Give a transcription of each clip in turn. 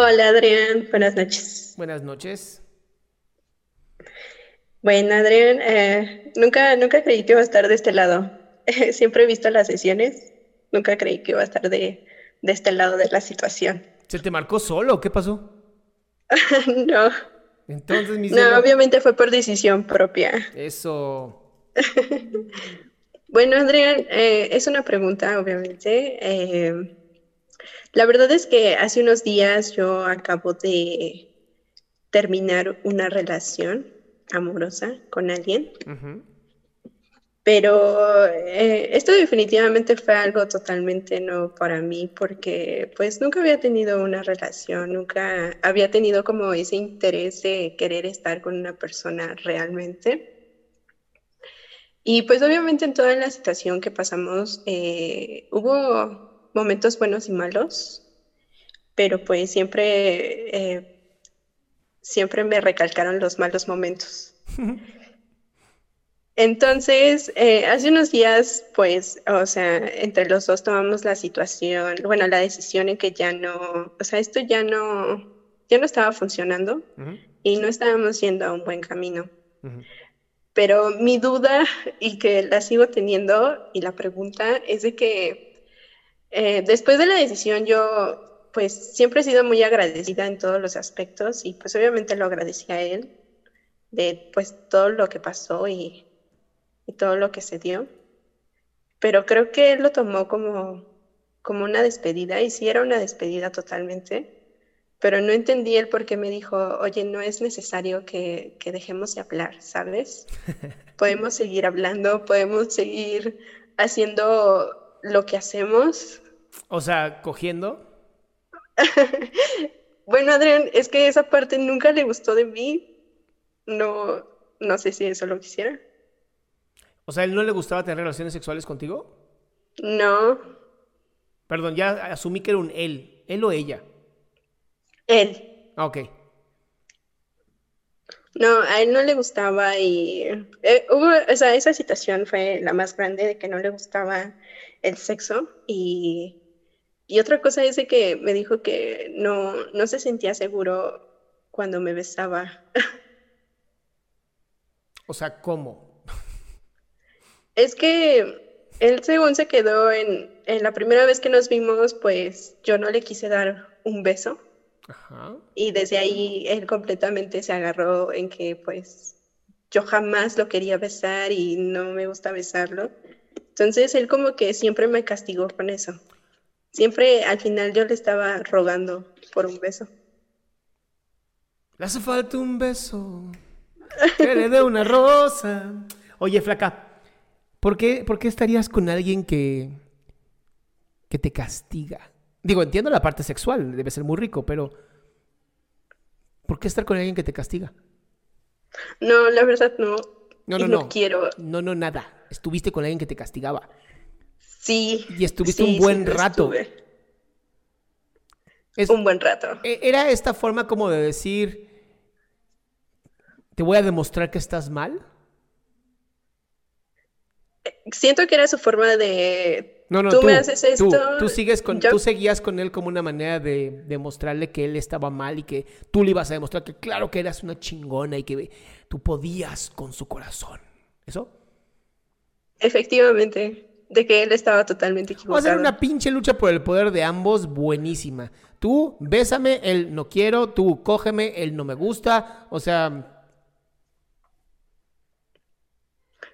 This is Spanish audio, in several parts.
Hola Adrián, buenas noches. Buenas noches. Bueno, Adrián, eh, nunca, nunca creí que iba a estar de este lado. Siempre he visto las sesiones, nunca creí que iba a estar de, de este lado de la situación. ¿Se te marcó solo? ¿Qué pasó? no. Entonces, mi No, obviamente fue por decisión propia. Eso. Bueno, Adrián, eh, es una pregunta, obviamente. Eh, la verdad es que hace unos días yo acabo de terminar una relación amorosa con alguien, pero eh, esto definitivamente fue algo totalmente nuevo para mí porque pues nunca había tenido una relación, nunca había tenido como ese interés de querer estar con una persona realmente. Y pues obviamente en toda la situación que pasamos eh, hubo momentos buenos y malos, pero pues siempre, eh, siempre me recalcaron los malos momentos. Entonces, eh, hace unos días, pues, o sea, entre los dos tomamos la situación, bueno, la decisión en que ya no, o sea, esto ya no, ya no estaba funcionando y no estábamos yendo a un buen camino. Pero mi duda, y que la sigo teniendo, y la pregunta es de que eh, después de la decisión yo, pues siempre he sido muy agradecida en todos los aspectos y pues obviamente lo agradecí a él de pues todo lo que pasó y, y todo lo que se dio. Pero creo que él lo tomó como, como una despedida y sí era una despedida totalmente pero no entendí el por qué me dijo, oye, no es necesario que, que dejemos de hablar, ¿sabes? Podemos seguir hablando, podemos seguir haciendo lo que hacemos. O sea, cogiendo. Bueno, Adrián, es que esa parte nunca le gustó de mí. No, no sé si eso lo quisiera. O sea, ¿a él no le gustaba tener relaciones sexuales contigo? No, Perdón, ya asumí que era un él. ¿Él o ella? él. Ah, ok. No, a él no le gustaba y eh, hubo, o sea, esa situación fue la más grande de que no le gustaba el sexo y, y otra cosa es de que me dijo que no, no se sentía seguro cuando me besaba. O sea, ¿cómo? Es que él según se quedó en, en la primera vez que nos vimos, pues yo no le quise dar un beso Ajá. y desde ahí él completamente se agarró en que pues yo jamás lo quería besar y no me gusta besarlo. Entonces él como que siempre me castigó con eso. Siempre al final yo le estaba rogando por un beso. Le hace falta un beso. Que le dé una rosa. Oye, flaca, ¿por qué, por qué estarías con alguien que, que te castiga? Digo, entiendo la parte sexual, debe ser muy rico, pero ¿por qué estar con alguien que te castiga? No, la verdad no. No, Y no, no no. quiero. No, no, nada. Estuviste con alguien que te castigaba. Sí. Y estuviste sí, un buen sí rato. Es- Un buen rato. e- era esta forma como de decir, te voy a demostrar que estás mal. siento que era su forma de No, no, tú, tú, me haces tú, esto. tú sigues con, yo- tú seguías con él como una manera de demostrarle que él estaba mal y que tú le ibas a demostrar que claro que eras una chingona y que tú podías con su corazón. ¿Eso? Efectivamente, de que él estaba totalmente Va a equivocado. ser una pinche lucha por el poder de ambos buenísima. Tú, bésame, él no quiero, tú, cógeme, él no me gusta. O sea,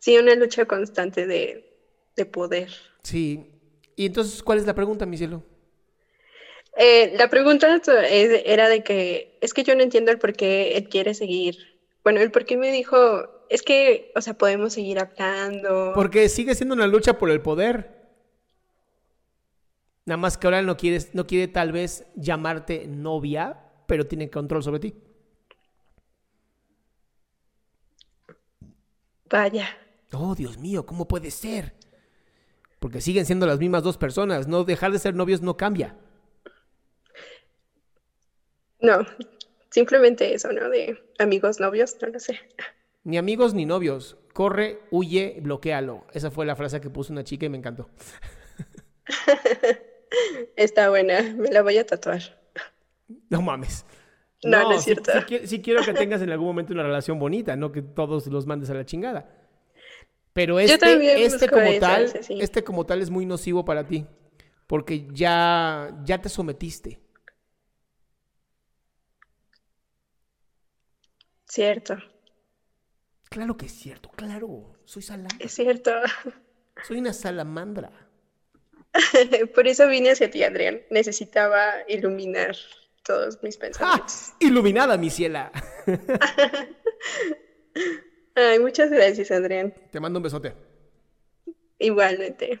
Sí, una lucha constante de, de poder. sí. Y entonces, ¿cuál es la pregunta, mi cielo? Eh, la pregunta es- era de que es que yo no entiendo el por qué él quiere seguir. Bueno, el por qué me dijo, es que, o sea, podemos seguir hablando. Porque sigue siendo una lucha por el poder. Nada más que ahora no quieres, no quiere tal vez llamarte novia, pero tiene control sobre ti. Vaya. Oh, Dios mío, ¿cómo puede ser? Porque siguen siendo las mismas dos personas. No dejar de ser novios no cambia. No, simplemente eso, ¿no? De amigos, novios, no lo sé. Ni amigos ni novios. Corre, huye, bloquealo. Esa fue la frase que puso una chica y me encantó. Está buena, me la voy a tatuar. No mames. No, no es cierto. Sí quiero que tengas en algún momento una relación bonita, no que todos los mandes a la chingada. Pero este, este como eso, tal, sí. este como tal es muy nocivo para ti, porque ya, ya te sometiste. Cierto, Claro que es cierto, claro. Soy salamandra. es cierto. Soy una salamandra. Por eso vine hacia ti, Adrián. Necesitaba iluminar todos mis pensamientos. Iluminada, mi ciela. Ay, muchas gracias, Adrián. Te mando un besote. Igualmente.